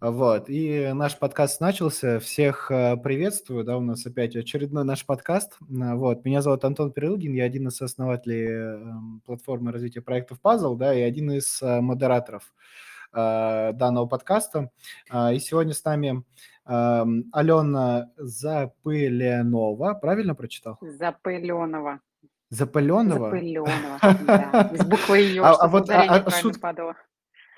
Вот, и наш подкаст начался. Всех э, приветствую, да, у нас опять очередной наш подкаст. Н- Вот, меня зовут Антон Перелугин, я один из основателей эм, платформы развития проектов Puzzle, да, и один из э, модераторов э, данного подкаста. И сегодня с нами эм, Алена Запыленова, правильно прочитал? Запыленова? Запыленого, да. Без буквы «ё», А- а вот, а- ударение а шут- падало.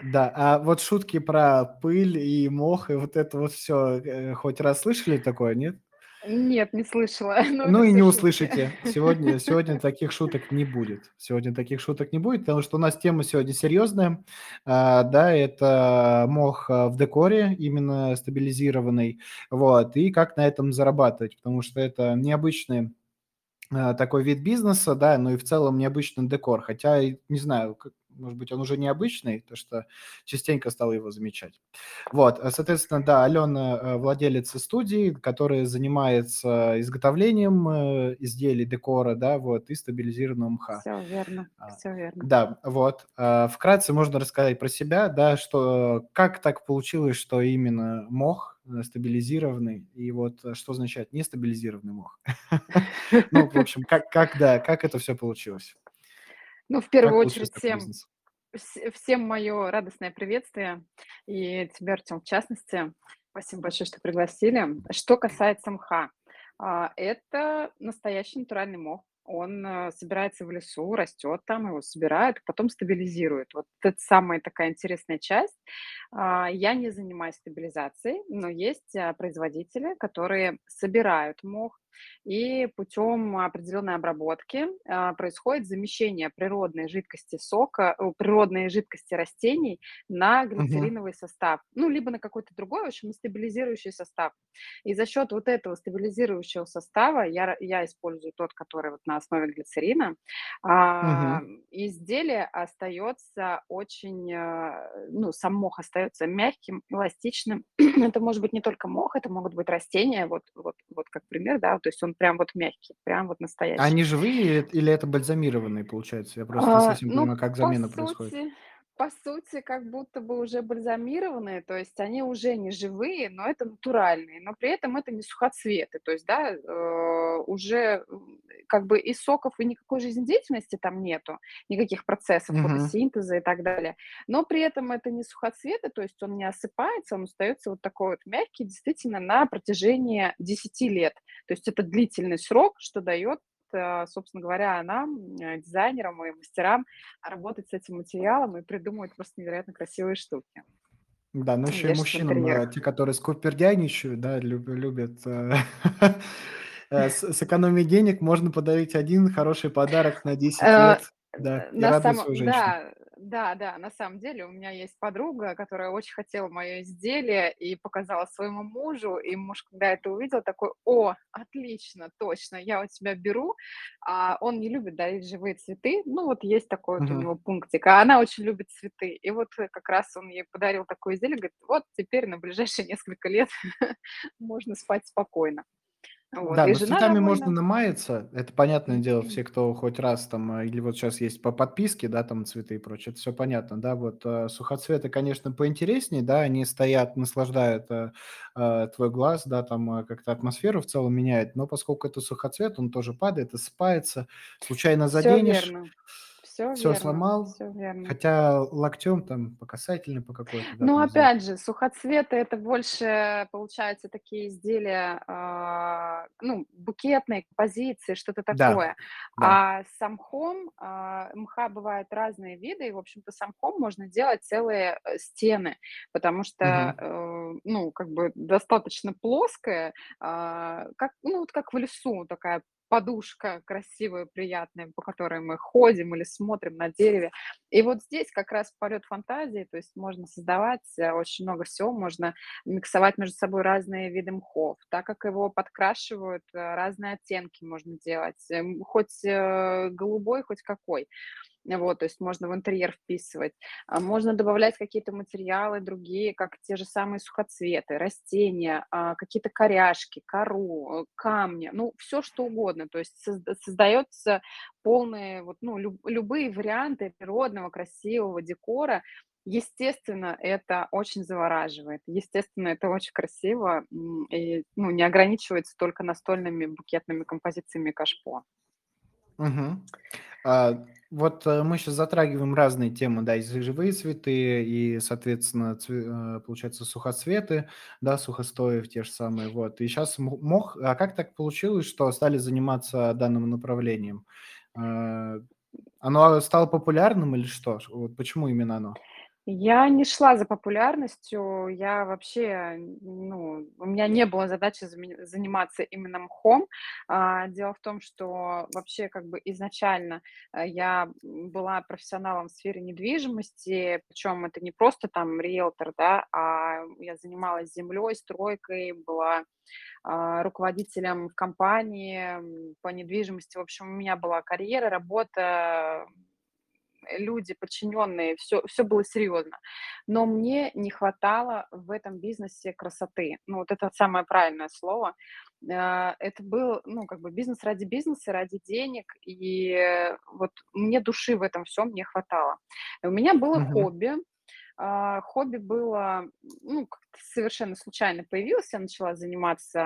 Да, а вот шутки про пыль и мох, и вот это вот все, хоть раз слышали такое, нет? Нет, не слышала. Ну это и не услышите. Сегодня, сегодня таких шуток не будет. Сегодня таких шуток не будет, потому что у нас тема сегодня серьезная. А, да, это мох а, в декоре, именно стабилизированный. Вот, и как на этом зарабатывать, потому что это необычный а, такой вид бизнеса, да, ну и в целом необычный декор. Хотя, не знаю, как- может быть, он уже необычный, то что частенько стал его замечать. Вот, а, соответственно, да, Алена э, владелица студии, которая занимается изготовлением э, изделий декора, да, вот, и стабилизированного мха. Все верно, А, все верно. Да, вот. Вкратце можно рассказать про себя, да, что как так получилось, что именно мох э, стабилизированный, и вот э, что означает нестабилизированный мох. Ну, в общем, как, как, да, как это все получилось? Ну, в Как первую получился очередь, всем, бизнес? всем мое радостное приветствие. И тебе, Артем, в частности. Спасибо большое, что пригласили. Что касается мха, а, это настоящий натуральный мох. Он э, собирается в лесу, растет там, его собирают, потом стабилизируют. Вот это самая такая интересная часть. А, Я не занимаюсь стабилизацией, но есть а, производители, которые собирают мох, и путем определенной обработки а, происходит замещение природной жидкости сока, природной жидкости растений на глицериновый состав, ну, либо на какой-то другой, в общем, стабилизирующий состав. И за счет вот этого стабилизирующего состава я, я использую тот, который вот на основе глицерина, Мгм. изделие остается очень, а, ну, сам мох остается мягким, эластичным. Это может быть не только мох, это могут быть растения, вот, вот, вот как пример, да, то есть он прям вот мягкий, прям вот настоящий. Они живые или или это бальзамированные, получается? Я просто не А, совсем ну, понимаю, как по замена происходит. сути, по сути, как будто бы уже бальзамированные, то есть они уже не живые, но это натуральные, но при этом это не сухоцветы, то есть, да, э, уже как бы и соков, и никакой жизнедеятельности там нету, никаких процессов Мгм. фотосинтеза и так далее, но при этом это не сухоцветы, то есть он не осыпается, он остается вот такой вот мягкий, действительно, на протяжении 10 лет, то есть это длительный срок, что дает э, собственно говоря, нам, э, дизайнерам и мастерам, работать с этим материалом и придумывать просто невероятно красивые штуки. Да, Ну, еще и мужчинам, э, интерьерах. те, которые скупердяйничают, да, люб- любят э, э, с- сэкономить денег, можно подарить один хороший подарок на 10 Э, лет, да, и на женщину. да, да, да, на самом деле у меня есть подруга, которая очень хотела мое изделие и показала своему мужу, и муж, когда это увидел, такой: "О, отлично, точно, я у тебя беру". А он не любит дарить живые цветы, ну, вот есть такой вот у него пунктик, а она очень любит цветы. И вот, э, как раз он ей подарил такое изделие, говорит: "Вот теперь на ближайшие несколько лет можно спать спокойно". Вот, Да, но с цветами можно довольна. намаяться, это понятное дело, все, кто хоть раз там, э, или вот сейчас есть по подписке, да, там цветы и прочее, это все понятно, да, вот э, сухоцветы, конечно, поинтереснее, да, они стоят, наслаждают э, э, твой глаз, да, там э, как-то атмосферу в целом меняет, но поскольку это сухоцвет, он тоже падает, осыпается, случайно Все заденешь, верно, все все верно, сломал, все верно. хотя локтем там по касательной, по какой-то, да, Ну, опять же, сухоцветы- это больше, получается, такие изделия, а, ну, букетные композиции, что-то Да, такое. да. А с мхом, а, мха бывают разные виды, и, в общем-то, с мхом можно делать целые, э, стены, потому что, Мгм. э, ну, как бы достаточно плоская, а, как, ну, вот как в лесу такая подушка красивая, приятная, по которой мы ходим или смотрим на дереве. И вот здесь как раз полет фантазии, то есть можно создавать э, очень много всего, можно миксовать между собой разные виды мхов, так как его подкрашивают, э, разные оттенки можно делать, эм, хоть э, голубой, хоть какой. Вот, то есть можно в интерьер вписывать. А, Можно добавлять какие-то материалы другие, как те же самые сухоцветы, растения, а, какие-то коряшки, кору, камни, ну, все что угодно. То есть созда- создается полные, вот, ну, люб- любые варианты природного, красивого декора, естественно, это очень завораживает. Естественно, это очень красиво, и, ну, не ограничивается только настольными букетными композициями кашпо. Мгм. А, вот, э, мы сейчас затрагиваем разные темы, да, и живые цветы, и, соответственно, цве э, получается, сухоцветы, да, сухостои те же самые, вот. И сейчас мох а как так получилось, что стали заниматься данным направлением? Э, оно стало популярным или что? вот почему именно оно? Я не шла за популярностью, я вообще, ну, у меня не было задачи заниматься именно мхом. А, дело в том, что вообще как бы изначально, э, я, была профессионалом в сфере недвижимости, причем это не просто там риэлтор, да, а я занималась землей, стройкой, была, а, руководителем компании, по недвижимости. В общем, у меня была карьера, работа люди, подчиненные, все, все было серьезно. Но мне не хватало в этом бизнесе красоты. Ну, вот это самое правильное слово. А, это был, ну, как бы бизнес ради бизнеса, ради денег, и вот мне души в этом всем не хватало. У меня было Мгм. хобби, хобби было, ну, как-то совершенно случайно появилось. Я начала заниматься,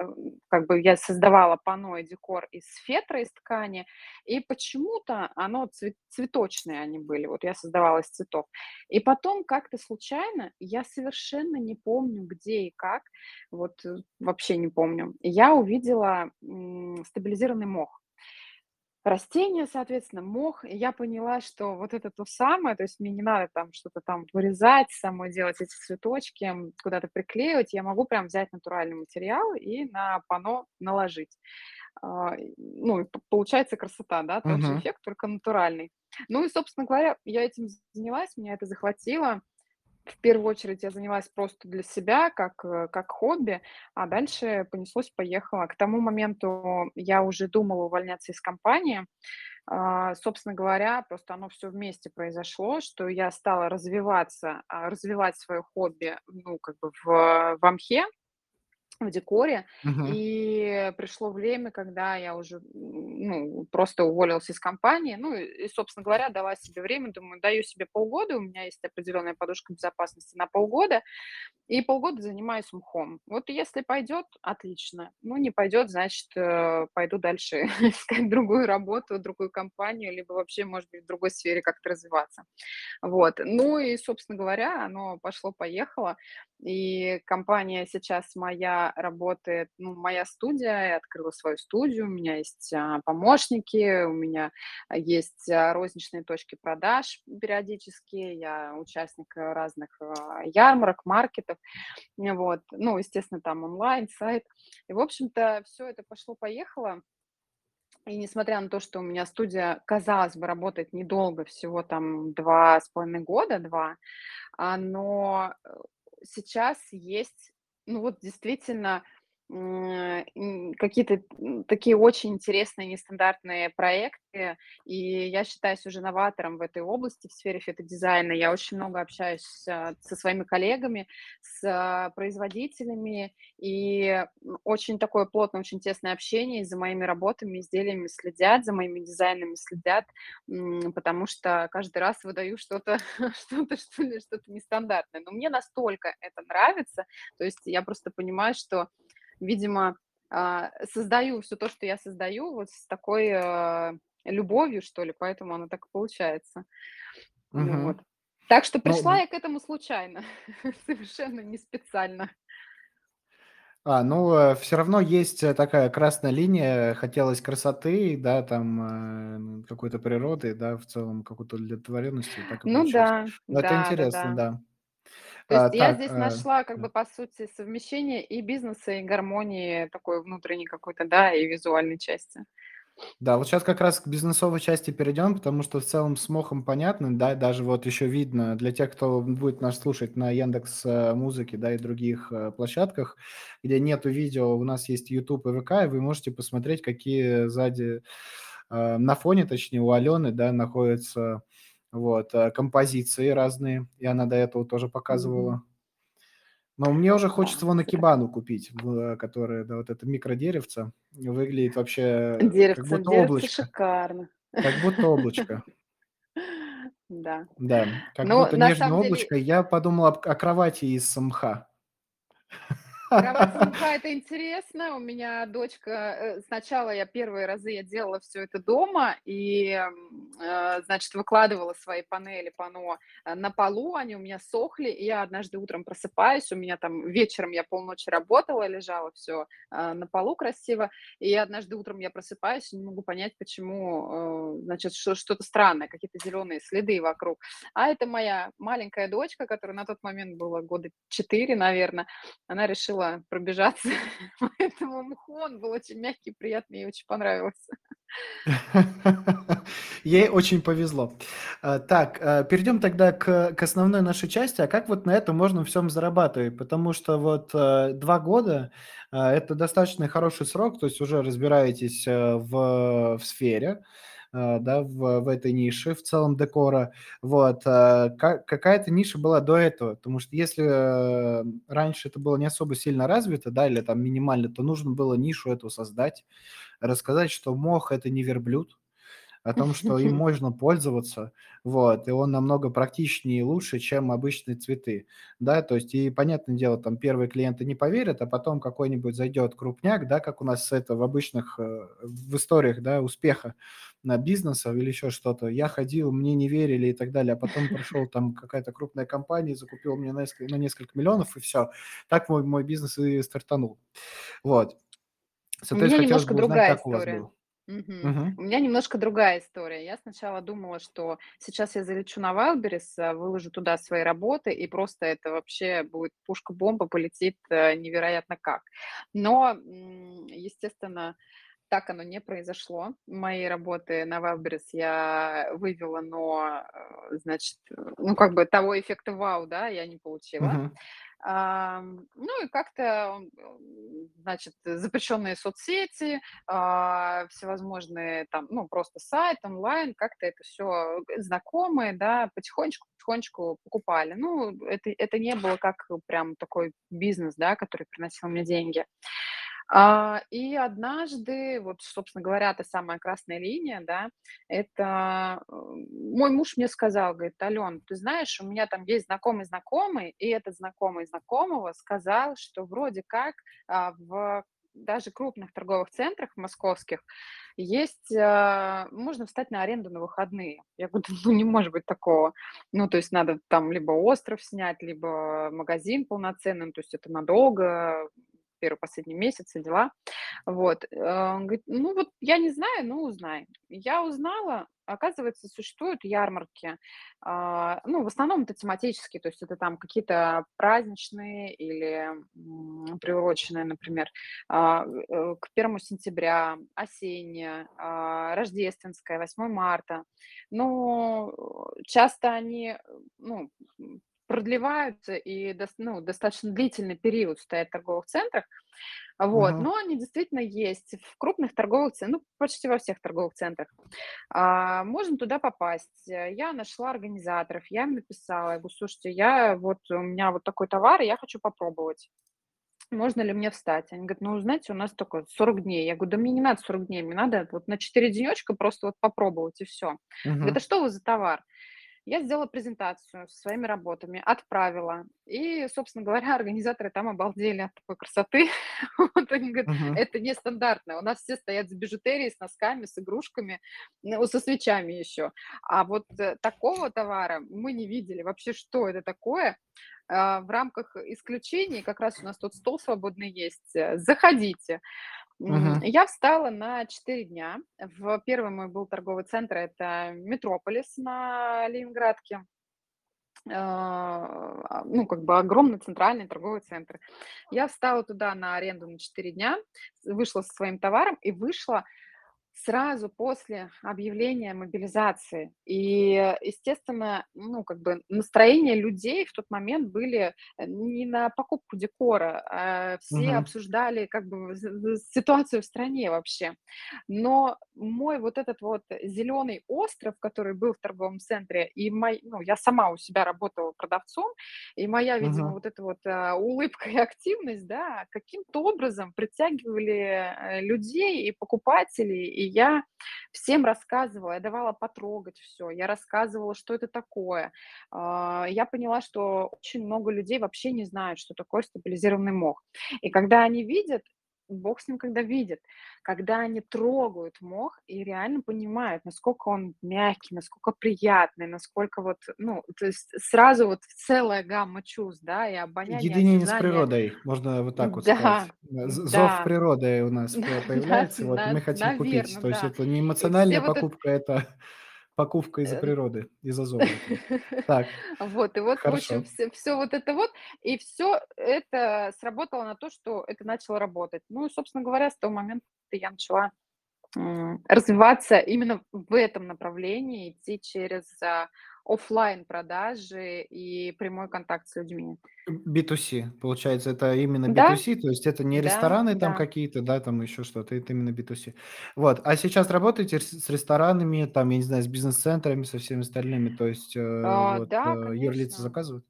э, как бы я создавала панно и декор из фетра, из ткани, и почему-то оно цве цветочные они были, вот я создавала из цветов. И потом как-то случайно, я совершенно не помню, где и как, вот, э, вообще не помню, я увидела, стабилизированный мох. Растения, соответственно, мох. И я поняла, что вот это то самое, то есть мне не надо там что-то там вырезать, самой делать эти цветочки, куда-то приклеивать. Я могу прям взять натуральный материал и на панно наложить. А, ну, получается красота, да, тот же Мгм. эффект, только натуральный. Ну и, собственно говоря, я этим занялась, меня это захватило. В первую очередь я занялась просто для себя, как, э, как хобби, а дальше понеслось-поехало. К тому моменту я уже думала увольняться из компании. А, собственно говоря, просто оно все вместе произошло, что я стала развиваться, а, развивать свое хобби, ну, как бы в в Амхе в декоре. Мгм. И пришло время, когда я уже, ну, просто уволилась из компании. Ну и, и, собственно говоря, дала себе время, думаю, даю себе полгода, у меня есть определенная подушка безопасности на полгода, и полгода занимаюсь мхом. Вот если пойдет, отлично. Ну, не пойдет, значит, э, пойду дальше искать другую работу, другую компанию, либо вообще, может быть, в другой сфере как-то развиваться. Вот. Ну и, собственно говоря, оно пошло-поехало. И компания сейчас моя работает, ну, моя студия, я открыла свою студию, у меня есть а, помощники, у меня есть а, розничные точки продаж периодически, я участник разных а, ярмарок, маркетов, вот, ну, естественно, там онлайн, сайт. И, в общем-то, все это пошло-поехало. И несмотря на то, что у меня студия, казалось бы, работает недолго, всего там два с половиной года, два, а, но э, сейчас есть, ну вот действительно, какие-то такие очень интересные, нестандартные проекты, и я считаюсь уже новатором в этой области, в сфере фотодизайна. Я очень много общаюсь а, со своими коллегами, с а, производителями, и очень такое плотное, очень тесное общение, и за моими работами, изделиями следят, за моими дизайнами следят, потому что каждый раз выдаю что-то, что-то, что ли, что-то нестандартное. Но мне настолько это нравится, то есть я просто понимаю, что видимо, а, создаю все то, что я создаю, вот с такой, а, любовью, что ли, поэтому оно так и получается. Ну Мгм. вот. Так что пришла Ну я к этому случайно, совершенно не специально. А, ну, все равно есть, э, такая красная линия. Хотелось красоты, да, там, э, какой-то природы, да, в целом какой-то удовлетворенности, так Ну да, Но это интересно, да. То есть А, я так, здесь э, нашла, как бы, по сути, совмещение и бизнеса, и гармонии такой внутренней какой-то, да, и визуальной части. Да, вот сейчас как раз к бизнесовой части перейдем, потому что в целом с мохом понятно, да, даже вот еще видно для тех, кто будет нас слушать на Яндекс э, Музыке, да, и других э, площадках, где нету видео, у нас есть YouTube и ВК, и вы можете посмотреть, какие сзади, на фоне, точнее, у Алены, да, находятся вот, э, композиции разные, и она до этого тоже показывала. Но мне уже хочется вон. Икебану купить, в которое, да, вот это микродеревце, выглядит вообще, э, как Деревце, будто деревце облачко. шикарно. Как будто облачко. Да. Да, как будто нежное облачко. Я подумал о кровати из мха. Кровать из мха- это интересно. У меня дочка, э, сначала я первые разы я делала все это дома и, э, значит, выкладывала свои панели, панно, э, на полу, они у меня сохли, и я однажды утром просыпаюсь, у меня там вечером я полночи работала, лежала все на полу красиво, и однажды утром я просыпаюсь и не могу понять, почему, значит, что что-то странное, какие-то зеленые следы вокруг. А это моя маленькая дочка, которая на тот момент было года 4, наверное, она решила решила пробежаться по этому мху. Он был очень мягкий, приятный, ей очень понравился. Ей очень повезло. А, так, а, перейдем тогда к, к основной нашей части. А как вот на этом можно всем зарабатывать? Потому что вот э, два года а, это достаточно хороший срок, то есть уже разбираетесь в, в сфере. Э, да, в, в этой нише, в целом декора. Вот. Э, как, какая-то ниша была до этого, потому что если э, раньше это было не особо сильно развито, да, или там минимально, то нужно было нишу эту создать, рассказать, что мох– это не верблюд, о том, что им можно пользоваться, вот, и он намного практичнее и лучше, чем обычные цветы, да, то есть и, понятное дело, там первые клиенты не поверят, а потом какой-нибудь зайдет крупняк, да, как у нас это в обычных, э, в историях, да, успеха на бизнеса или еще что-то. Я ходил, мне не верили и так далее, а потом пришел там какая-то крупная компания, закупил мне на несколько, на несколько миллионов, и все. Так мой, мой бизнес и стартанул. Вот. У меня немножко другая история. Мгм. Угу. У меня немножко другая история. Я сначала думала, что сейчас я залечу на Wildberries, а, выложу туда свои работы, и просто это вообще будет пушка-бомба, полетит э, невероятно как. Но, естественно, так оно не произошло. Мои работы на Wildberries я вывела, но, э, значит, ну, как бы того эффекта вау, да, я не получила. Угу. Ну и как-то, значит, запрещенные соцсети, а, всевозможные там, ну, просто сайт, онлайн, как-то это все знакомые, да, потихонечку потихонечку покупали. Ну, это, это не было как прям такой бизнес, да, который приносил мне деньги. А, и однажды, вот, собственно говоря, та самая красная линия, да, это э, мой муж мне сказал, говорит, Ален, ты знаешь, у меня там есть знакомый знакомый, и этот знакомый знакомого сказал, что вроде как а, в даже крупных торговых центрах московских есть, а, можно встать на аренду на выходные. Я говорю, ну не может быть такого. Ну, то есть надо там либо остров снять, либо магазин полноценный, то есть это надолго, первый, последний месяц, дела. Вот. Э, он говорит, ну вот я не знаю, ну узнай. Я узнала, оказывается, существуют ярмарки, а, ну, в основном это тематические, то есть это там какие-то праздничные или приуроченные, например, а, э, к первому сентября, осенняя, а, рождественская, 8 марта. Но часто они, ну, продлеваются и ну, достаточно длительный период стоят в торговых центрах. Вот, Угу. но они действительно есть в крупных торговых центрах, ну, почти во всех торговых центрах. А, можно туда попасть. Я нашла организаторов, я им написала, я говорю, слушайте, я вот, у меня вот такой товар, и я хочу попробовать. Можно ли мне встать? Они говорят, ну, знаете, у нас только 40 дней. Я говорю, да мне не надо 40 дней, мне надо вот на 4 денечка просто вот попробовать, и все. Говорят, а что вы за товар? Я сделала презентацию со своими работами, отправила. И, собственно говоря, организаторы там обалдели от такой красоты. Вот они говорят, это нестандартно. У нас все стоят с бижутерией, с носками, с игрушками, ну, со свечами еще. А вот э, такого товара мы не видели. Вообще, что это такое? А, В рамках исключений, как раз у нас тут стол свободный есть, э, заходите. Угу. Я встала на 4 дня. В первый мой был торговый центр, это Метрополис на Ленинградке. А, ну, как бы огромный центральный торговый центр. Я встала туда на аренду на 4 дня, вышла со своим товаром и вышла Сразу после объявления мобилизации. И, естественно, ну, как бы настроение людей в тот момент были э, не на покупку декора, а все Угу. обсуждали как бы ситуацию в стране вообще. Но мой вот этот вот зеленый остров, который был в торговом центре, и мой, ну, я сама у себя работала продавцом, и моя, видимо, Угу. вот эта вот а, улыбка и активность, да, каким-то образом притягивали э, людей и покупателей, И я всем рассказывала, я давала потрогать все, я рассказывала, что это такое. А, я поняла, что очень много людей вообще не знают, что такое стабилизированный мох. И когда они видят, Бог с ним когда видит, когда они трогают мох и реально понимают, насколько он мягкий, насколько приятный, насколько вот, ну, то есть сразу вот целая гамма чувств, да, и обоняние, Единение с осязание. природой, можно вот так вот Да, сказать. Э, Зов да, природы у нас по- да, появляется, вот, и мы хотим купить. наверно, То есть да. это не эмоциональная все вот это покупка, это покупка из-за Э, природы, из-за этого. Так, Вот, и вот, в общем, все всё вот это вот, и все это сработало на то, что это начало работать. Ну собственно говоря, с того момента я начала, развиваться именно в этом направлении, идти через, оффлайн продажи и прямой контакт с людьми. B2C, получается, это именно Да, B2C, то есть это не да, рестораны там да. какие-то, да, там еще что-то, это именно B2C. Вот, а сейчас работаете с ресторанами, там, я не знаю, с бизнес-центрами, со всеми остальными, то есть, э, А, вот, э, да, юрлица конечно. заказывают?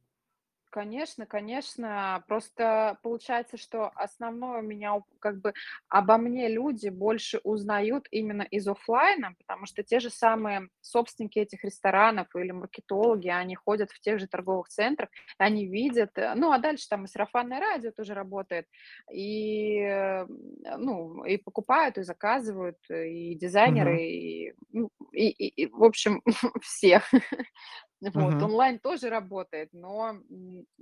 Конечно, конечно. Просто получается, что основное у меня у как бы обо мне люди больше узнают именно из оффлайна, потому что те же самые собственники этих ресторанов или маркетологи, они ходят в тех же торговых центрах, они видят, э, ну, а дальше там и сарафанное радио тоже работает, и, э, ну, и покупают, и заказывают, и дизайнеры, Мгм. и, ну, и и и, в общем, все. Вот, Мгм. онлайн тоже работает, но,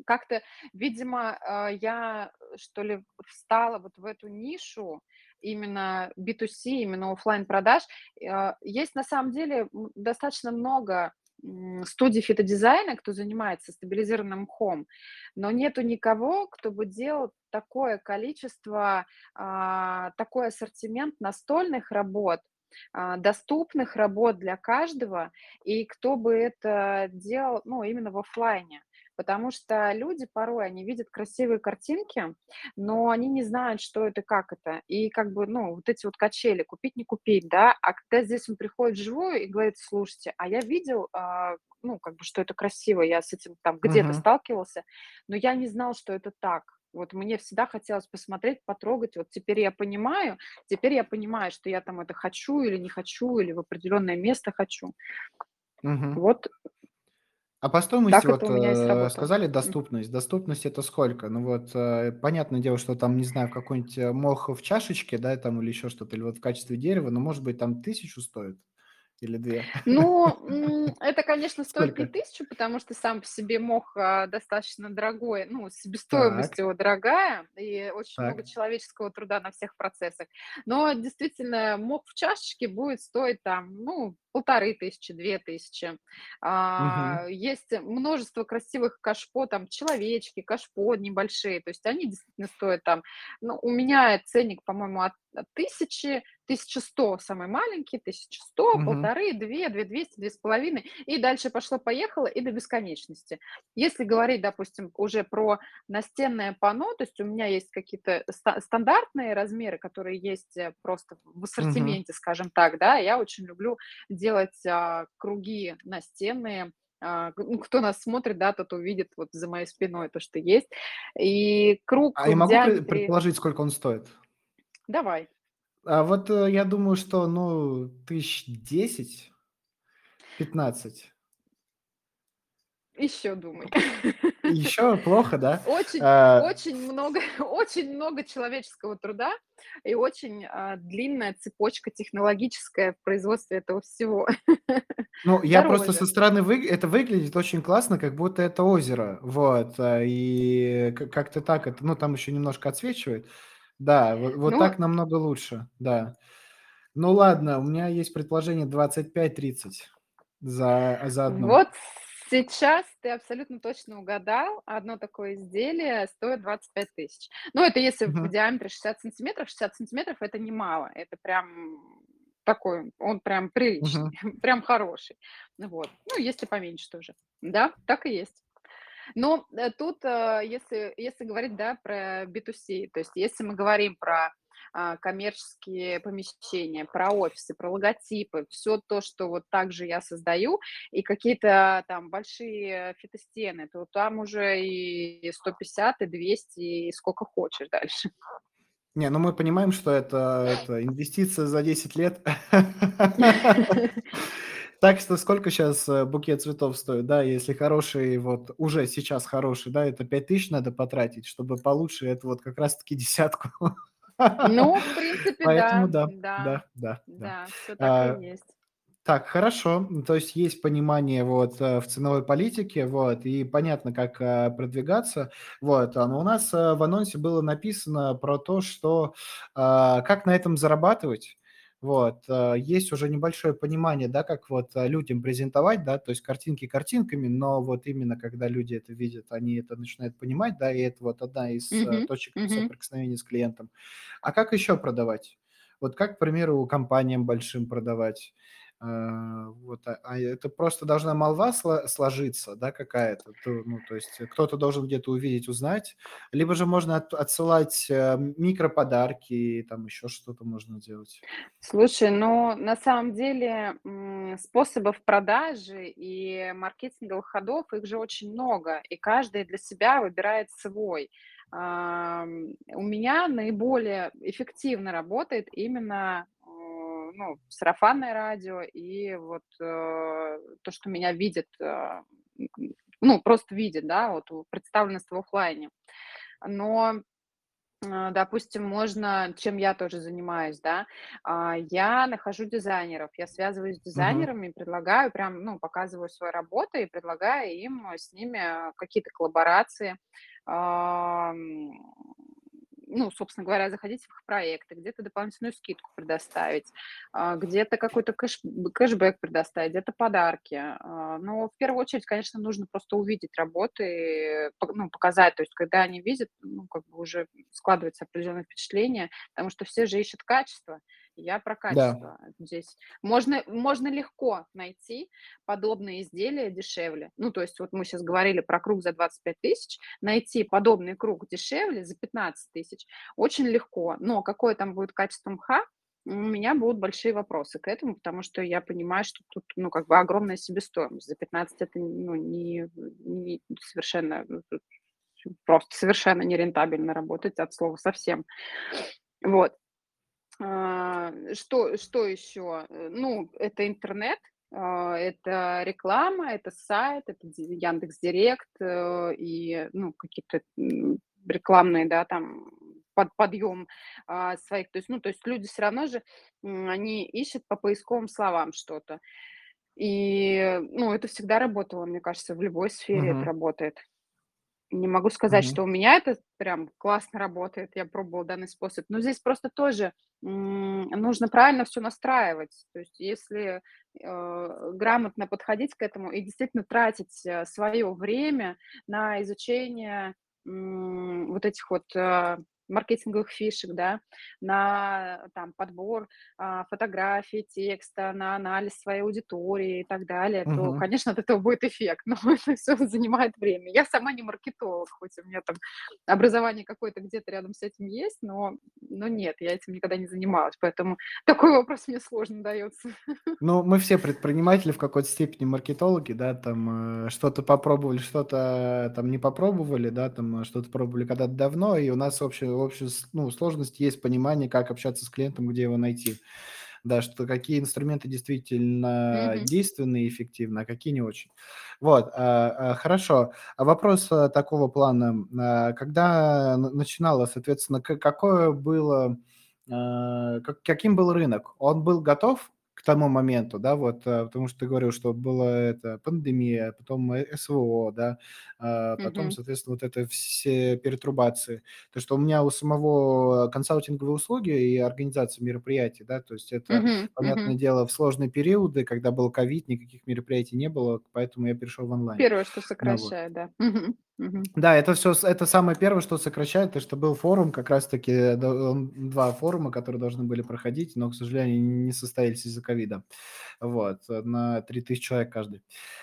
как-то, видимо, а, я, э, что ли, встала вот в эту нишу именно B2C, именно оффлайн продаж. А, есть на самом деле, достаточно много, студий фитодизайна, кто занимается стабилизированным мхом, но нету никого, кто бы делал такое количество, а, такой ассортимент настольных работ, доступных работ для каждого, и кто бы это делал, ну, именно в оффлайне. Потому что люди порой, они видят красивые картинки, но они не знают, что это, как это. И как бы, ну, вот эти вот качели, купить, не купить, да. А когда здесь он приходит вживую и говорит, слушайте, а я видел, а, ну, как бы, что это красиво, я с этим там где-то Мгм. сталкивался, но я не знал, что это так. Вот мне всегда хотелось посмотреть, потрогать. Вот теперь я понимаю, Теперь я понимаю, что я там это хочу или не хочу, или в определенное место хочу. Мгм. Вот А по стоимости, так вот, э, сказали доступность. Доступность- это сколько? Ну вот, э, понятное дело, что там, не знаю, какой-нибудь, э, мох в чашечке, да, там или еще что-то, или вот в качестве дерева, но, может быть, там тысячу стоит или 2. Ну, это, конечно, стоит не Сколько? тысячу, потому что сам по себе мох, а, достаточно дорогой, ну, себестоимость Так, его дорогая и очень много так. человеческого труда на всех процессах. Но действительно, мох в чашечке будет стоить там, ну, полторы тысячи, две тысячи. А, есть множество красивых кашпо, там, человечки, кашпо небольшие, то есть они действительно стоят там, ну, у меня ценник, по-моему, от от 1000 1100 самый маленький, 1100, Мгм. 1,5, 2, 2200, 2,5, и дальше пошло-поехало и до бесконечности. Если говорить, допустим, уже про настенное панно, то есть у меня есть какие-то ста- стандартные размеры, которые есть э, просто в ассортименте, скажем так, да, я очень люблю делать а, круги настенные, а, ну, кто нас смотрит, да, тот увидит вот за моей спиной то, что есть. И круг А я могу диаметре, предположить, сколько он стоит? давай, А вот, э, я думаю, что, ну, тысяч десять, пятнадцать. еще думай. Еще плохо, да? Очень А, очень много очень много человеческого труда и очень, а, длинная цепочка технологическая в производстве этого всего. ну, я просто со Дороже. стороны вы это выглядит очень классно, как будто это озеро. Вот, а, и к как-то так это, ну, там еще немножко отсвечивает. Да, вот вот Ну, так намного лучше, да. Ну ладно, у меня есть предположение 25-30 за за одну. вот сейчас ты абсолютно точно угадал. Одно такое изделие стоит 25 тысяч. Ну, это если в диаметре 60 сантиметров. 60 сантиметров- это немало. Это прям такой, он прям приличный, прям хороший. Вот. Ну, если поменьше тоже. Да, так и есть. Но, э, тут, э, если если говорить, да, про B2C, то есть если мы говорим про, а, коммерческие помещения, про офисы, про логотипы, все то, что вот так же я создаю, и какие-то там большие фитостены, то там уже и 150, и 200, и сколько хочешь дальше. Не, ну мы понимаем, что это это инвестиция за 10 лет. Так что сколько сейчас э, букет цветов стоит, да? Если хороший, вот уже сейчас хороший, да, это 5000 надо потратить, чтобы получше это вот как раз таки десятку. Ну, в принципе, Поэтому да, да, да, да, да, да. да, всё так и А, есть. так, хорошо. М, то есть есть понимание вот, э, в ценовой политике, вот, и понятно, как, э, продвигаться. Вот, а, но у нас, в анонсе было написано про то, что, а, как на этом зарабатывать. Вот, э, есть уже небольшое понимание, да, как вот, э, людям презентовать, да, то есть картинки картинками, но вот именно когда люди это видят, они это начинают понимать, да, и это вот одна из, Мгм, точек мгм. соприкосновения с клиентом. А как еще продавать? Вот как, к примеру, компаниям большим продавать? А, вот, а а это просто должна молва сло сложиться, да, какая-то, то ну, то есть э, кто-то должен где-то увидеть, узнать, либо же можно от отсылать, э, микроподарки, там еще что-то можно делать. Слушай, ну, на самом деле, способов продажи и маркетинговых ходов, их же очень много, и каждый для себя выбирает свой. У меня наиболее эффективно работает именно, э, ну, сарафанное радио и вот, э, то, что меня видят, э, ну, просто видят, да, вот представленность в оффлайне. Но допустим, можно, чем я тоже занимаюсь, да, а, я нахожу дизайнеров, я связываюсь с дизайнерами, предлагаю прям, ну, показываю свои работы и предлагаю им э, с ними какие-то коллаборации. Ну, собственно говоря, заходить в их проекты, где-то дополнительную скидку предоставить, а, где-то какой-то кэш, кэшбэк предоставить, где-то подарки. А, Но в первую очередь, конечно, нужно просто увидеть работы, пок- ну, показать. То есть, когда они видят, ну, как бы уже складывается определенное впечатление, потому что все же ищут качество. Я про Да. качество здесь. Можно, можно легко найти подобные изделия дешевле. Ну, то есть вот мы сейчас говорили про круг за 25 тысяч, найти подобный круг дешевле за 15 тысяч очень легко. Но какое там будет качество мха, у меня будут большие вопросы к этому, потому что я понимаю, что тут, ну, как бы огромная себестоимость. За 15 это, ну, не, не совершенно, ну, просто совершенно нерентабельно работать от слова совсем. Вот. А, что что еще? Э, ну, это интернет, а, это реклама, это сайт, это ди "Яндекс.Директ", э, и, ну, какие-то, рекламные, да, там под подъем, а, своих. То есть, ну, то есть люди все равно же, они ищут по поисковым словам что-то. И, ну, это всегда работало, мне кажется, в любой сфере это Мгм. работает. Не могу сказать, Мгм. что у меня это прям классно работает, я пробовала данный способ, но здесь просто тоже, м, нужно правильно все настраивать. То есть если, э, грамотно подходить к этому и действительно тратить, свое время на изучение, м, вот этих вот, э, маркетинговых фишек, да, на там подбор, а, фотографий, текста, на анализ своей аудитории и так далее, то, Мгм. конечно, от этого будет эффект, но это всё занимает время. Я сама не маркетолог, хоть у меня там образование какое-то где-то рядом с этим есть, но но нет, я этим никогда не занималась, поэтому такой вопрос мне сложно даётся. Ну, мы все предприниматели в какой-то степени, маркетологи, да, там, э, что-то попробовали, что-то э, там не попробовали, да, там, э, что-то пробовали когда-то давно, и у нас общая общая с ну, сложность есть понимание, как общаться с клиентом, где его найти. Да, что какие инструменты действительно Мгм. действенны и эффективны, а какие не очень. Вот, а, а, хорошо. А вопрос, э, такого плана, а, когда начинала, соответственно, какое было, а, как каким был рынок? Он был готов к тому моменту, да, вот, э, потому что ты говорил, что была это пандемия, потом, э, СВО, да, а, потом, Мгм. соответственно, вот это все перетрубации. То, что у меня у самого консалтинговые услуги и организация мероприятий, да, то есть это, Мгм. понятное Мгм. дело, в сложные периоды, когда был ковид, никаких мероприятий не было, поэтому я перешел в онлайн. Первое, что Ну вот. сокращает, да. Мгм. Мгм. Да, это все, это самое первое, что сокращает, то, что был форум, как раз таки, да, он 2 форума, которые должны были проходить, но, к сожалению, не состоялись из-за ковида. Вот, э, на 3000 человек каждый.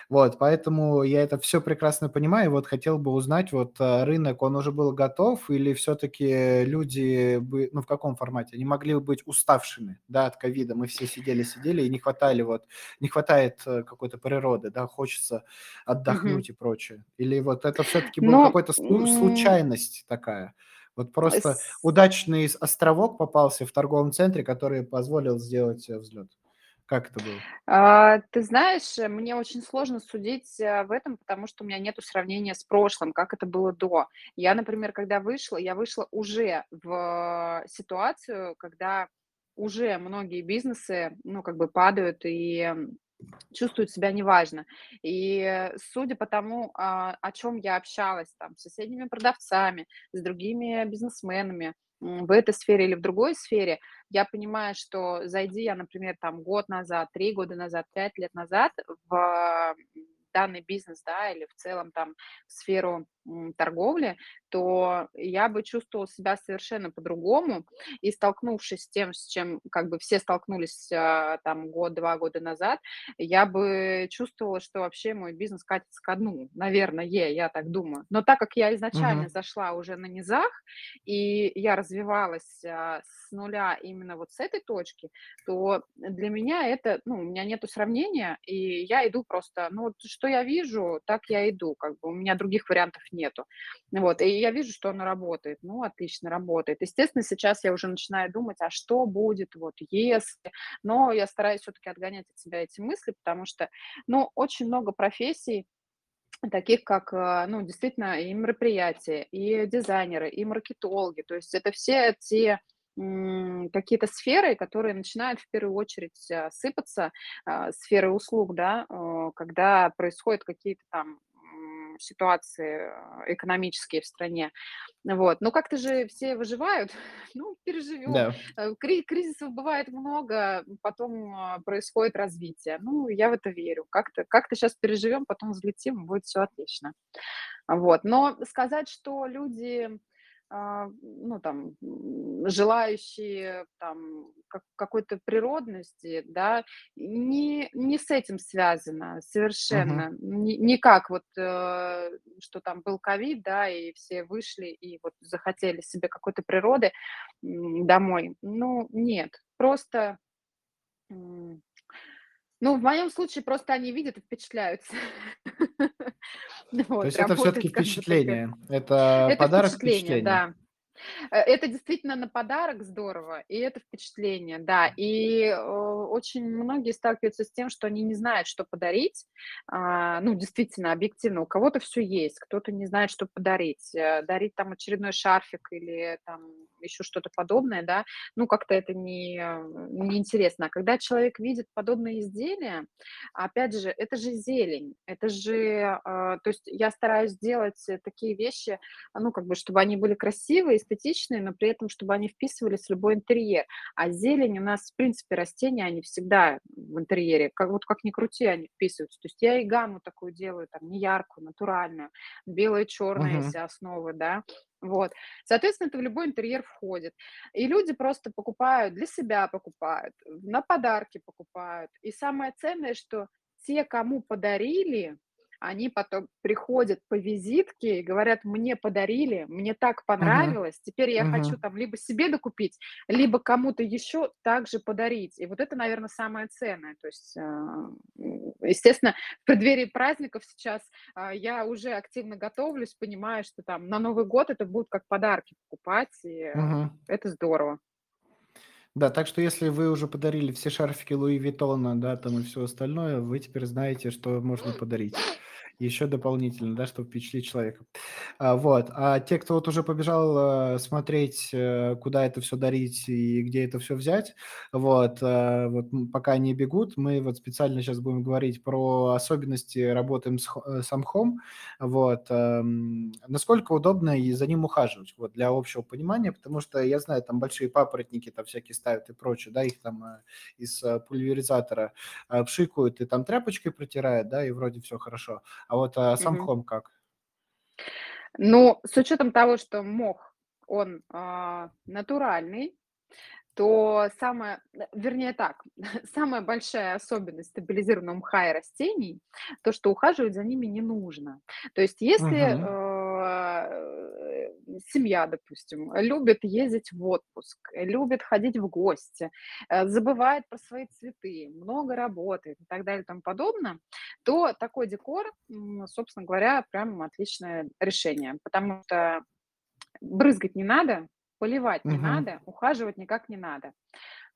Вот, поэтому я это все прекрасно понимаю. Вот хотел бы узнать, вот, э, рынок, он уже был готов или все таки люди бы ну, в каком формате? Они могли бы быть уставшими, да, от ковида. Мы все сидели-сидели и не хватали вот не хватает, э, какой-то природы, да, хочется отдохнуть и прочее. Или вот это все таки был Но, какой-то слу м случайность такая? Вот просто С удачный островок попался в торговом центре, который позволил сделать, э, взлет. Как это было? А, ты знаешь, э, мне очень сложно судить, э, в этом, потому что у меня нету сравнения с прошлым, как это было до. Я, например, когда вышла, я вышла уже в ситуацию, когда уже многие бизнесы, ну, как бы падают и, чувствуют себя неважно. И, судя по тому, а, о чём я общалась там с соседними продавцами, с другими бизнесменами, в этой сфере или в другой сфере, я понимаю, что зайди я, например, там год назад, 3 года назад, 5 лет назад в, данный бизнес, да, или в целом там в сферу, торговли, то я бы чувствовала себя совершенно по-другому. И столкнувшись с тем, с чем как бы все столкнулись, а, там год-два года назад, я бы чувствовала, что вообще мой бизнес катится ко дну. Наверное, я так думаю. Но так как я изначально Мгм. зашла уже на низах, и я развивалась, а, с нуля именно вот с этой точки, то для меня это, ну, у меня нету сравнения, и я иду просто, ну, вот что я вижу, так я иду, как бы у меня других вариантов нету. Вот, и я вижу, что оно работает. Ну, отлично, работает. Естественно, сейчас я уже начинаю думать: а что будет, вот если? Но я стараюсь всё-таки отгонять от себя эти мысли, потому что, ну, очень много профессий таких, как, а, ну, действительно, и мероприятия, и дизайнеры, и маркетологи. То есть это все те, какие-то сферы, которые начинают в первую очередь, а, сыпаться, а, сферы услуг, да, э, когда происходят какие-то там, ситуации, а, экономические в стране. Вот, но как-то же все выживают. Ну, переживем. Да. Э, кри кризисов бывает много, потом, а, происходит развитие. Ну, я в это верю. Как-то как-то щас переживем, потом взлетим, будет всё отлично. Вот, но сказать, что люди, ну, там, желающие там как какой-то природности, да, не не с этим связано совершенно. Ни никак вот, э, что там был ковид, да, и все вышли и вот захотели себе какой-то природы, домой. Ну, нет, просто, ну, в моем случае просто они видят и впечатляются. То есть это такая впечатление, это подарок впечатление, впечатления. да. Э, это действительно на подарок здорово, и это впечатление, да. И, э, очень многие сталкиваются с тем, что они не знают, что подарить. А, ну, действительно, объективно, у кого-то всё есть, кто-то не знает, что подарить. Э, дарить там очередной шарфик или там ещё что-то подобное, да, ну, как-то это не неинтересно. А когда человек видит подобные изделия, опять же, это же зелень, это же, то есть я стараюсь делать такие вещи, ну, как бы чтобы они были красивые, эстетичные, но при этом чтобы они вписывались в любой интерьер. А зелень у нас, в принципе, растения, они всегда в интерьере. Как вот как ни крути, они вписываются. То есть я и гамму такую делаю, там, неяркую, натуральную, белое-чёрное, Мгм. если основы, да. Вот. Соответственно, это в любой интерьер входит. И люди просто покупают, для себя покупают, на подарки покупают. И самое ценное, что те, кому подарили, они потом приходят по визитке и говорят: "Мне подарили, мне так понравилось, теперь я хочу Мгм. там либо себе докупить, либо кому-то ещё также подарить". И вот это, наверно, самое ценное. То есть, м, естественно, в преддверии праздников сейчас, а, я уже активно готовлюсь, понимаю, что там на Новый год это будут как подарки покупать, и Мгм. это здорово. Да, так что если вы уже подарили все шарфики Луи Виттона, да, там и всё остальное, вы теперь знаете, что можно подарить ещё дополнительно, да, чтобы впечатлить человека. А, вот, а те, кто вот уже побежал, э, смотреть, э, куда это всё дарить и где это всё взять, вот, э, вот, пока они бегут, мы вот специально щас будем говорить про особенности работы э, с мхом. Вот, эм, насколько удобно и за ним ухаживать, вот, для общего понимания, потому что я знаю, там большие папоротники там всякие ставят и прочее, да, их там, из пульверизатора, пшикают и там тряпочкой протирают, да, и вроде всё хорошо. А вот, а с Мгм. мхом как? Ну, с учётом того, что мох, он, а, натуральный, то самое, э, вернее так, самая большая особенность стабилизированного мха и растений- то, что ухаживать за ними не нужно. То есть если, Мгм. Семья, допустим, любит ездить в отпуск, любит ходить в гости, э, забывает про свои цветы, много работает и так далее, и тому подобное, то такой декор, собственно говоря, прям отличное решение. Потому что Брызгать не надо, поливать не Мгм. надо, ухаживать никак не надо.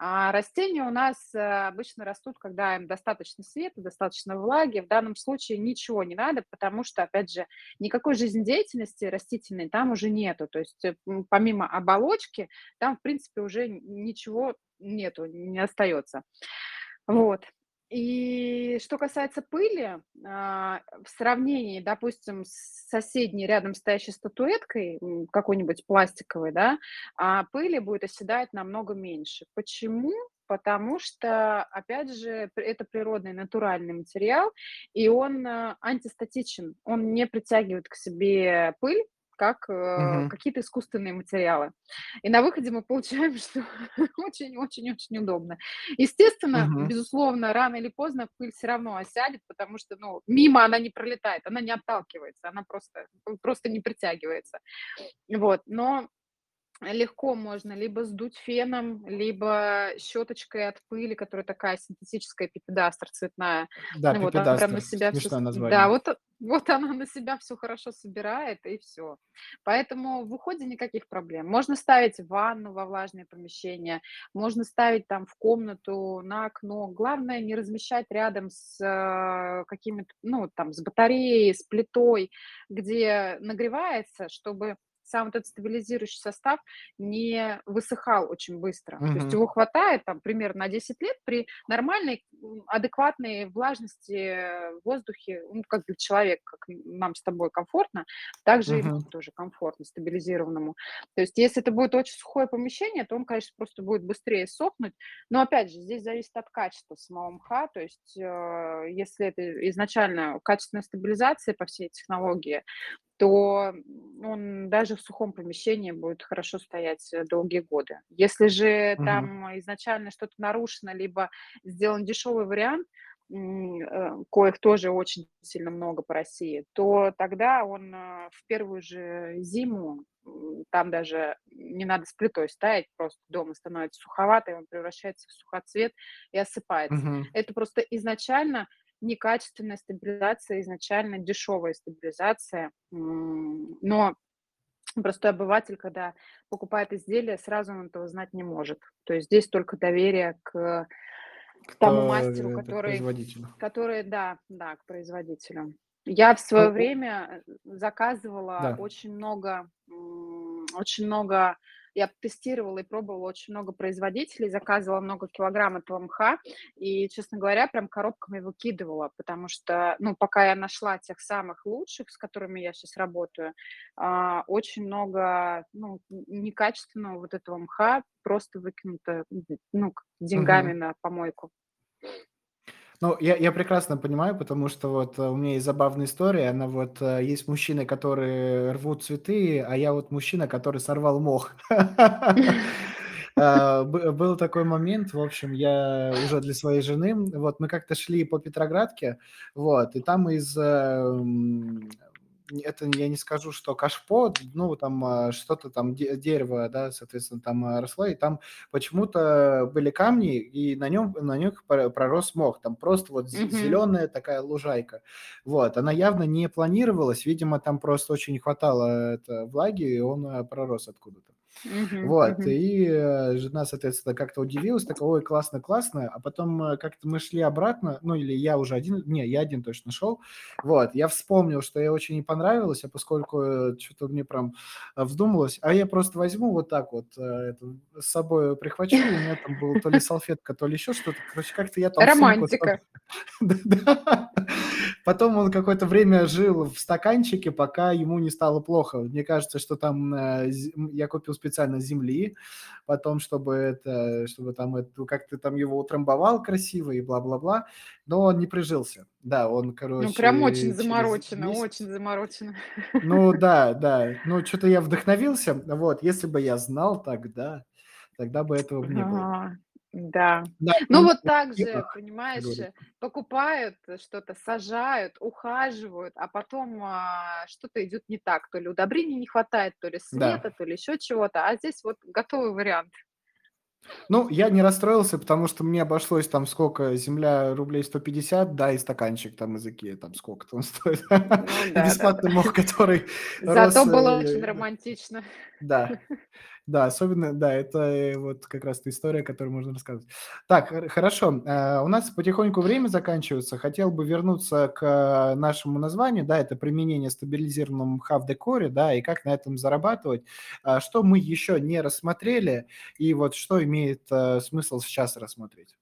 А растения у нас, э, обычно растут, когда им достаточно света, достаточно влаги. В данном случае ничего не надо, потому что, опять же, никакой жизнедеятельности растительной там уже нету. То есть, э, помимо оболочки, там, в принципе, уже ничего нету, не остается. Вот. И что касается пыли, а, в сравнении, допустим, с соседней рядом стоящей статуэткой, какой-нибудь пластиковой, да, а, пыли будет оседать намного меньше. Почему? Потому что, опять же, это природный натуральный материал, и он, а, антистатичен. Он не притягивает к себе пыль, как, Мгм. какие-то искусственные материалы. И на выходе мы получаем, что очень очень очень удобно. Естественно, Мгм. безусловно, рано или поздно пыль всё равно осядет, потому что, ну, мимо она не пролетает, она не отталкивается, она просто просто не притягивается. Вот, но легко можно либо сдуть феном, либо щеточкой от пыли, которая такая синтетическая, пипедастер цветная. Да, Вот она прям на себя с Смешное да, название. вот вот она на себя всё хорошо собирает, и всё. Поэтому в уходе никаких проблем. Можно ставить ванну, во влажные помещения, можно ставить там в комнату, на окно. Главное не размещать рядом с, э, какими-то, ну, там, с батареей, с плитой, где нагревается, чтобы сам вот этот стабилизирующий состав не высыхал очень быстро. То есть его хватает там примерно на 10 лет при нормальной, адекватной влажности, в воздухе. Ну, как для человека, как нам с тобой комфортно, так же ему тоже комфортно, стабилизированному. То есть если это будет очень сухое помещение, то он, конечно, просто будет быстрее сохнуть. Но опять же, здесь зависит от качества самого мха. То есть, э, если это изначально качественная стабилизация по всей технологии, то, он даже в сухом помещении будет хорошо стоять, э, долгие годы. Если же Мгм. там изначально что-то нарушено, либо сделан дешевый вариант, э, коих тоже очень сильно много по России, то тогда он, э, в первую же зиму, там даже не надо с плитой ставить, просто дома становится суховато, и он превращается в сухоцвет и осыпается. Мгм. Это просто изначально некачественная стабилизация, изначально дешевая стабилизация. Но простой обыватель, когда покупает изделие, сразу он этого знать не может. То есть здесь только доверие к тому Кто, мастеру, э, к который который да, да, к производителю. Я в Ну, своё у время, э, заказывала Да. очень много, очень много я тестировала и пробовала очень много производителей, заказывала много килограмм этого мха и, честно говоря, прям коробками выкидывала, потому что, ну, пока я нашла тех самых лучших, с которыми я щас работаю, а, очень много, ну, некачественного вот этого мха просто выкинуто, ну, деньгами Мгм. на помойку. Ну, я я прекрасно понимаю, потому что вот, э, у меня есть забавная история. Она вот, э, есть мужчины, которые рвут цветы, а я вот мужчина, который сорвал мох. А, бы был такой момент, в общем, я уже для своей жены, вот мы как-то шли по Петроградке, вот, и там из, эм, это я не скажу, что кашпо, ну, там, а, что-то там, де дерево, да, соответственно, там, а, росло, и там почему-то были камни, и на нём на них про пророс мох. Там просто вот зе Мгм. зелёная такая лужайка. Вот, она явно не планировалась, видимо, там просто очень не хватало это влаги, и он, э, пророс откуда-то. Мгм, Вот, мгм. и, э, жена, соответственно, как-то удивилась, такая: "Ой, классно, классно". А потом, э, как-то мы шли обратно, ну, или я уже один, не, я один точно шел. Вот, я вспомнил, что ей очень не понравилось, а поскольку, э, чё-то мне прям, вздумалось, а я просто возьму вот так вот, это, с собой прихвачу. У меня там была то ли салфетка, то ли еще что-то. Короче, как-то я там Романтика. Потом он какое-то время жил в стаканчике, пока ему не стало плохо. Мне кажется, что там, э, я купил специально земли, потом, чтобы это, чтобы там это, как-то там его утрамбовал красиво и бла-бла-бла, но он не прижился. Да, он, Ну, прям очень короче, через заморочено, очень месяц заморочено. Ну да, да. Ну, чё-то я вдохновился. Вот, если бы я знал тогда, тогда бы этого не было. Да. Да, Ну, ну, вот так же, понимаешь, говорится. э, покупают что-то, сажают, ухаживают, а потом, а, что-то идёт не так. То ли удобрений не хватает, то ли Да. света, то ли ещё чего-то, а здесь вот готовый вариант. Ну, я не расстроился, потому что мне обошлось там сколько, земля рублей 150, да, и стаканчик там из Икеи, там сколько там стоит. Ну да, бесплатный да-да. мох, который Зато рос... было очень э, романтично. Да, да, особенно, да, это вот как раз история, которую можно рассказывать. Так, хор- хорошо, э, у нас потихоньку время заканчивается. Хотел бы вернуться к нашему названию, да, это применение стабилизированного мха в декоре, да, и как на этом зарабатывать. А Что мы еще не рассмотрели, и вот что имеет э, смысл сейчас рассмотреть?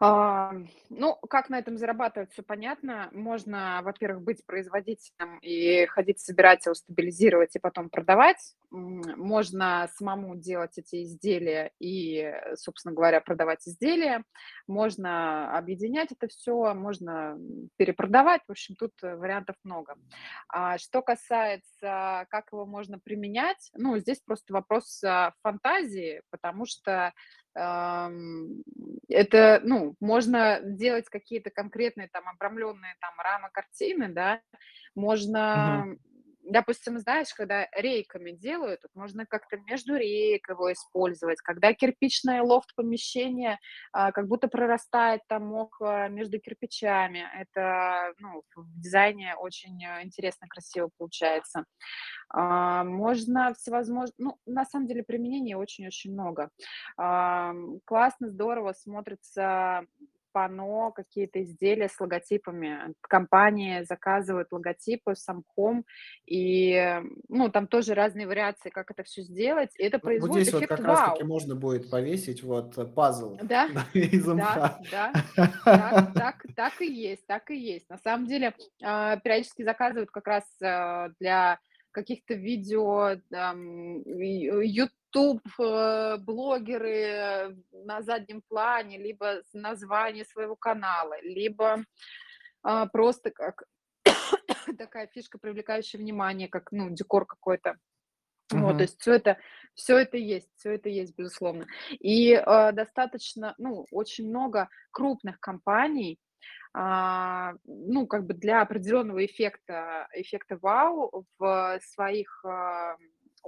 А, ну, как на этом зарабатывать, все понятно. Можно, во-первых, быть производителем и ходить собирать его, стабилизировать и потом продавать. Можно самому делать эти изделия и, собственно говоря, продавать изделия. Можно объединять это все, можно, перепродавать. В общем, тут, э, вариантов много. А что касается, как его можно применять, ну, здесь просто вопрос, а, фантазии, потому что это, ну, можно делать какие-то конкретные там обрамленные там рамы картины, да, можно, допустим, знаешь, когда рейками делают, вот можно как-то между рейк его использовать, когда кирпичное лофт-помещение, а, как будто прорастает там мох а, между кирпичами, это, ну, в дизайне очень э, интересно, красиво получается. А, можно всевозможно ну, на самом деле применений очень-очень много. Ам, классно, здорово смотрится панно, какие-то изделия с логотипами. Компании заказывают логотипы с мхом, и, э, ну, там тоже разные вариации, как это все сделать, и это Вот вот производит здесь вот эффект как раз-таки вау. можно будет повесить вот э, пазл Да, да, из да, мха. да. Так так так и есть, так и есть. На самом деле, а, периодически заказывают как раз, а, для каких-то видео, там, ю "Ютуб", э, блогеры э, на заднем плане, либо название своего канала, либо, а, просто как такая фишка, привлекающая внимание, как, ну, декор какой-то. Вот, то есть все это все это есть, все это есть, безусловно. И, э, достаточно, ну, очень много крупных компаний, а, ну, как бы для определенного эффекта эффекта вау в своих, ам,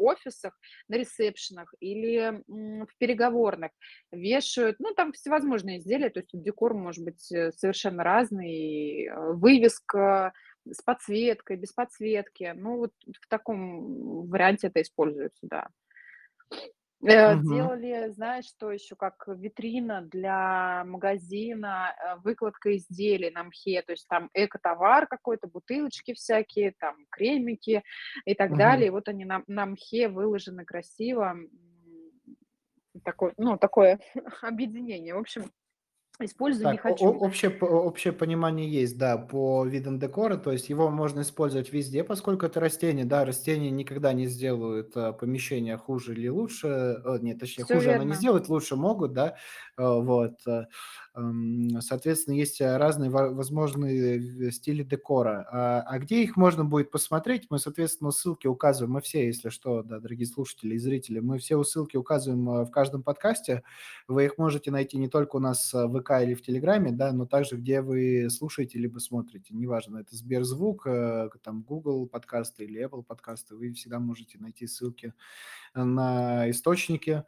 офисах, на ресепшенах или, в переговорных вешают, ну, там всевозможные изделия, то есть декор может быть, э, совершенно разный, э, вывеска с подсветкой, без подсветки. Ну, вот в таком варианте это используется, да. Мгм. делали, знаешь, что еще, как витрина для магазина, э, выкладка изделий на мхе, то есть там экотовар какой-то, бутылочки всякие, там кремики и так далее. Мгм. И вот они на, на мхе выложены красиво. Такое, ну, такое объединение. В общем, использую, не Так, о хочу. общее общее понимание есть, да, по видам декора. То есть его можно использовать везде, поскольку это растение. Да, растения никогда не сделают, а, помещение хуже или лучше. Э, нет, точнее, Все хуже оно не верно. сделает, лучше могут, да. Э, вот, э, соответственно, есть, э, разные во возможные в стили декора. А, а где их можно будет посмотреть, мы, соответственно, ссылки указываем. Мы все, если что, да, дорогие слушатели и зрители, мы все ссылки указываем, э, в каждом подкасте. Вы их можете найти не только у нас э, в ВК или в Телеграме, да, но также где вы слушаете либо смотрите. Неважно, это Сберзвук, э, там Google подкасты или Apple подкасты. Вы всегда можете найти ссылки на источники, э,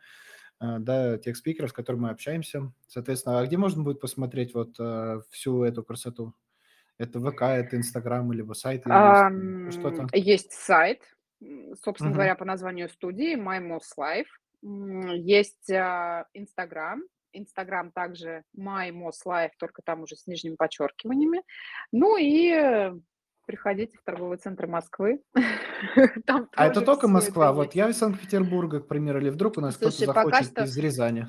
да, тех спикеров, с которыми мы общаемся. Соответственно, а где можно будет посмотреть вот э, всю эту красоту? Это ВК, это Инстаграм, либо есть, м, Ам, что-то? есть сайт, собственно Мгм. говоря, по названию студии My Moss Life. Есть, а, "Инстаграм". "Инстаграм" также My Moss Life, только там уже с нижними подчеркиваниями. Ну и, э, приходите в торговый центр Москвы. Там А это только все это Москва? Вот я из Санкт-Петербурга, к примеру, или вдруг у нас кто-то захочет что из Рязани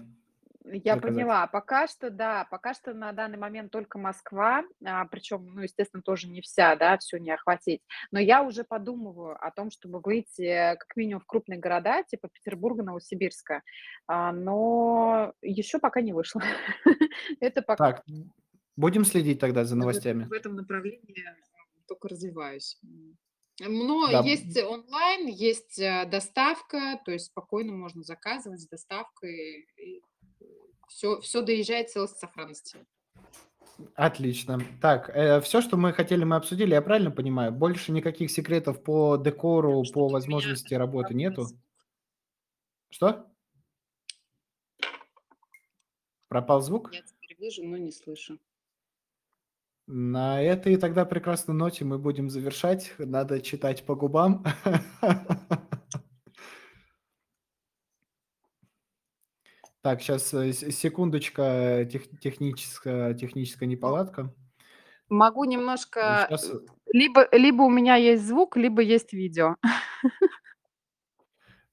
Я заказать? поняла. Пока что, да, пока что на данный момент только Москва, а, причем, ну, естественно, тоже не вся, да, все не охватить. Но я уже подумываю о том, чтобы выйти э, как минимум в крупные города, типа Петербурга, Новосибирска, А, но еще пока не вышло. Это пока Так, будем следить тогда за новостями. в этом направлении только развиваюсь. Но Да, есть онлайн, есть э, доставка, то есть спокойно можно заказывать с доставкой. Все, все доезжает в целости и сохранности. отлично. Так, все, что мы хотели, мы обсудили, я правильно понимаю? Больше никаких секретов по декору, по у меня возможности работы нету? Что? Пропал звук? Я теперь вижу, но не слышу. На этой тогда прекрасной ноте мы будем завершать. Надо читать по губам. Так, сейчас э, секундочка, тех, техническая, техническая неполадка. Могу немножко... Сейчас... Либо, либо у меня есть звук, либо есть видео.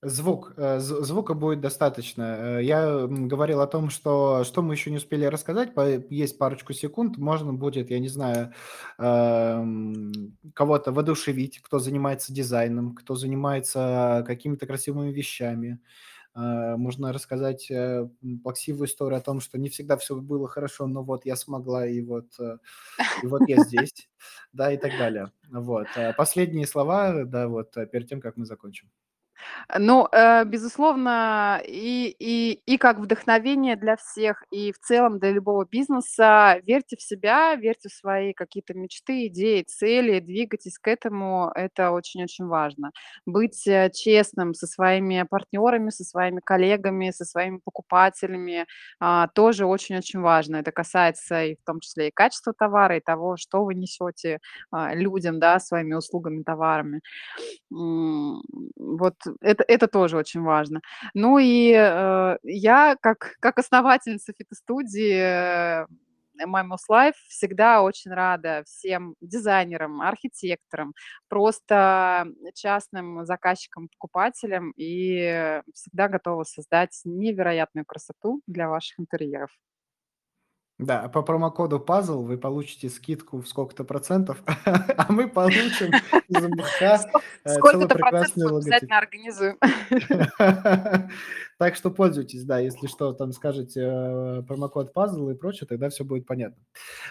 Звук, э, звука будет достаточно. Э, я говорил о том, что что мы еще не успели рассказать, есть парочку секунд, можно будет, я не знаю, эм, кого-то воодушевить, кто занимается дизайном, кто занимается какими-то красивыми вещами. Э, можно рассказать плаксивую историю о том, что не всегда все было хорошо, но вот я смогла, и вот, и вот я здесь, да, и так далее. Вот. Последние слова, да, вот перед тем, как мы закончим. Ну, э, безусловно, и, и, и как вдохновение для всех, и в целом для любого бизнеса. Верьте в себя, верьте в свои какие-то мечты, идеи, цели, двигайтесь к этому. Это очень-очень важно. Быть э, честным со своими партнерами, со своими коллегами, со своими покупателями а, тоже очень-очень важно. Это касается и в том числе и качества товара, и того, что вы несете а, людям, да, своими услугами, товарами. Вот это, это тоже очень важно. Ну и э, я, как, как основательница фитостудии э, My Life всегда очень рада всем дизайнерам, архитекторам, просто частным заказчикам, покупателям и всегда готова создать невероятную красоту для ваших интерьеров. Да, а по промокоду Puzzle вы получите скидку в сколько-то процентов, а мы получим из МБХ э, Сколько-то процентов обязательно организуем. Так что пользуйтесь, да, если что, там скажете э, промокод Puzzle и прочее, тогда все будет понятно.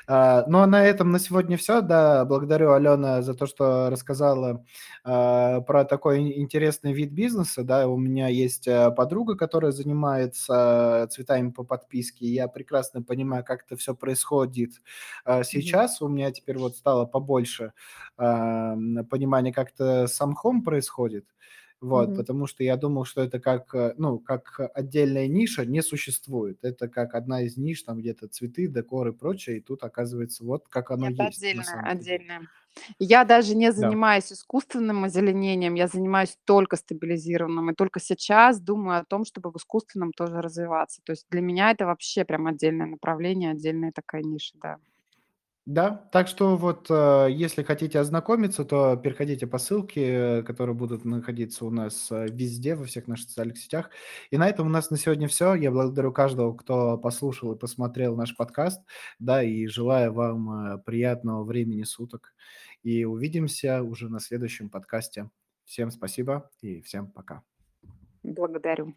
А, ну, а на этом на сегодня все, да, благодарю Алена за то, что рассказала а, про такой интересный вид бизнеса, да, у меня есть э, подруга, которая занимается цветами по подписке, я прекрасно понимаю, как это все происходит а, сейчас, у меня теперь вот стало побольше понимания, как это сам хом происходит, вот, Мгм. потому что я думал, что это как, э, ну, как отдельная ниша не существует. Это как одна из ниш, там где-то цветы, декор и прочее, и тут оказывается вот как оно Это есть отдельное, отдельное. Я даже не Да. занимаюсь искусственным озеленением, я занимаюсь только стабилизированным, и только сейчас думаю о том, чтобы в искусственном тоже развиваться. То есть для меня это вообще прям отдельное направление, отдельная такая ниша, да. Да, так что вот, э, если хотите ознакомиться, то переходите по ссылке, которые будут находиться у нас э, везде, во всех наших социальных сетях. И на этом у нас на сегодня все. Я благодарю каждого, кто послушал и посмотрел наш подкаст, да, и желаю вам э, приятного времени суток. И увидимся уже на следующем подкасте. Всем спасибо и всем пока. Благодарю.